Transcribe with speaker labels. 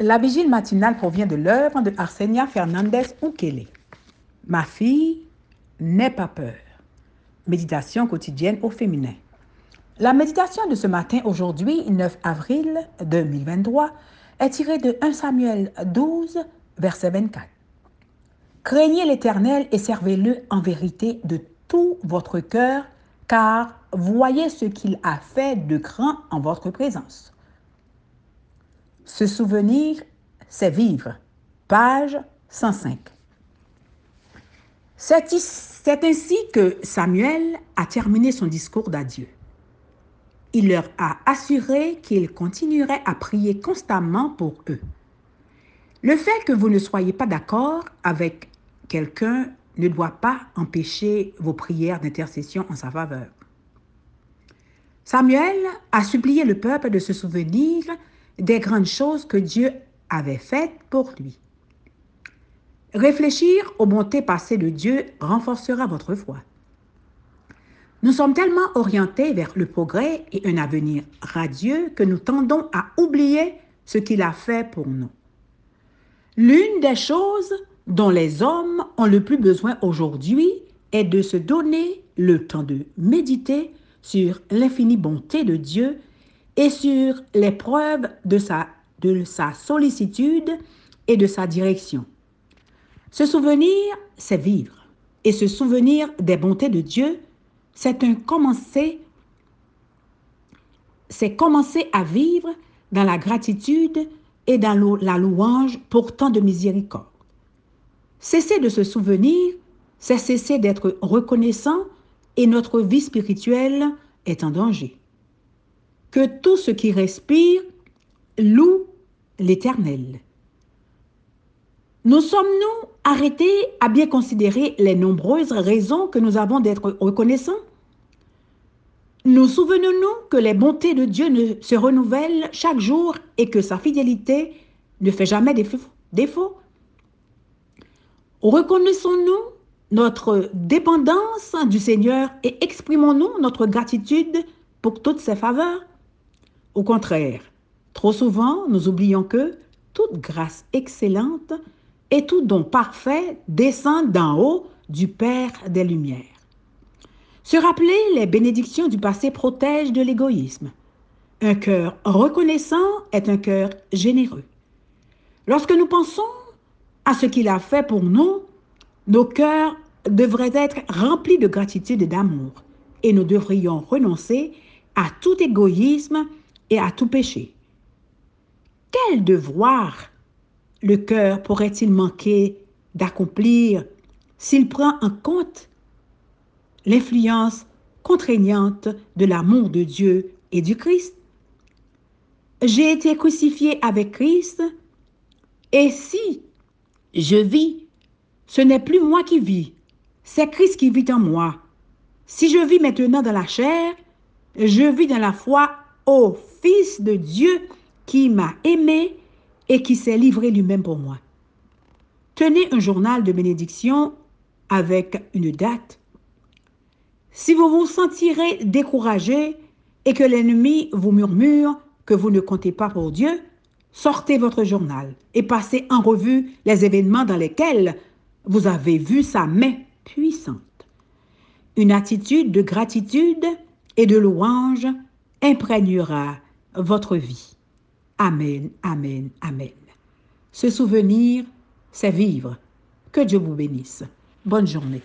Speaker 1: La vigile matinale provient de l'œuvre de Arsenia Fernandez Ukele. Ma fille, n'aie pas peur. Méditation quotidienne au féminin. La méditation de ce matin, aujourd'hui, 9 avril 2023, est tirée de 1 Samuel 12, verset 24. Craignez l'Éternel et servez-le en vérité de tout votre cœur, car voyez ce qu'il a fait de grand en votre présence. Se souvenir, c'est vivre. Page 105. C'est ainsi que Samuel a terminé son discours d'adieu. Il leur a assuré qu'il continuerait à prier constamment pour eux. Le fait que vous ne soyez pas d'accord avec quelqu'un ne doit pas empêcher vos prières d'intercession en sa faveur. Samuel a supplié le peuple de se souvenir des grandes choses que Dieu avait faites pour lui. Réfléchir aux bontés passées de Dieu renforcera votre foi. Nous sommes tellement orientés vers le progrès et un avenir radieux que nous tendons à oublier ce qu'il a fait pour nous. L'une des choses dont les hommes ont le plus besoin aujourd'hui est de se donner le temps de méditer sur l'infinie bonté de Dieu et sur les preuves de sa, de sa sollicitude et de sa direction. Se souvenir, c'est vivre. Et se souvenir des bontés de Dieu, c'est un commencer, c'est commencer à vivre dans la gratitude et dans la louange pour tant de miséricorde. Cesser de se souvenir, c'est cesser d'être reconnaissant et notre vie spirituelle est en danger que tout ce qui respire loue l'Éternel. Nous sommes-nous arrêtés à bien considérer les nombreuses raisons que nous avons d'être reconnaissants? Nous souvenons-nous que les bontés de Dieu se renouvellent chaque jour et que sa fidélité ne fait jamais défaut? Reconnaissons-nous notre dépendance du Seigneur et exprimons-nous notre gratitude pour toutes ses faveurs? Au contraire, trop souvent, nous oublions que toute grâce excellente et tout don parfait descend d'en haut du Père des Lumières. Se rappeler les bénédictions du passé protège de l'égoïsme. Un cœur reconnaissant est un cœur généreux. Lorsque nous pensons à ce qu'il a fait pour nous, nos cœurs devraient être remplis de gratitude et d'amour, et nous devrions renoncer à tout égoïsme et à tout péché. Quel devoir le cœur pourrait-il manquer d'accomplir s'il prend en compte l'influence contraignante de l'amour de Dieu et du Christ? J'ai été crucifié avec Christ et si je vis, ce n'est plus moi qui vis, c'est Christ qui vit en moi. Si je vis maintenant dans la chair, je vis dans la foi au Fils de Dieu qui m'a aimé et qui s'est livré lui-même pour moi. Tenez un journal de bénédiction avec une date. Si vous vous sentirez découragé et que l'ennemi vous murmure que vous ne comptez pas pour Dieu, sortez votre journal et passez en revue les événements dans lesquels vous avez vu sa main puissante. Une attitude de gratitude et de louange imprégnera votre vie. Amen, amen, amen. Se souvenir, c'est vivre. Que Dieu vous bénisse. Bonne journée.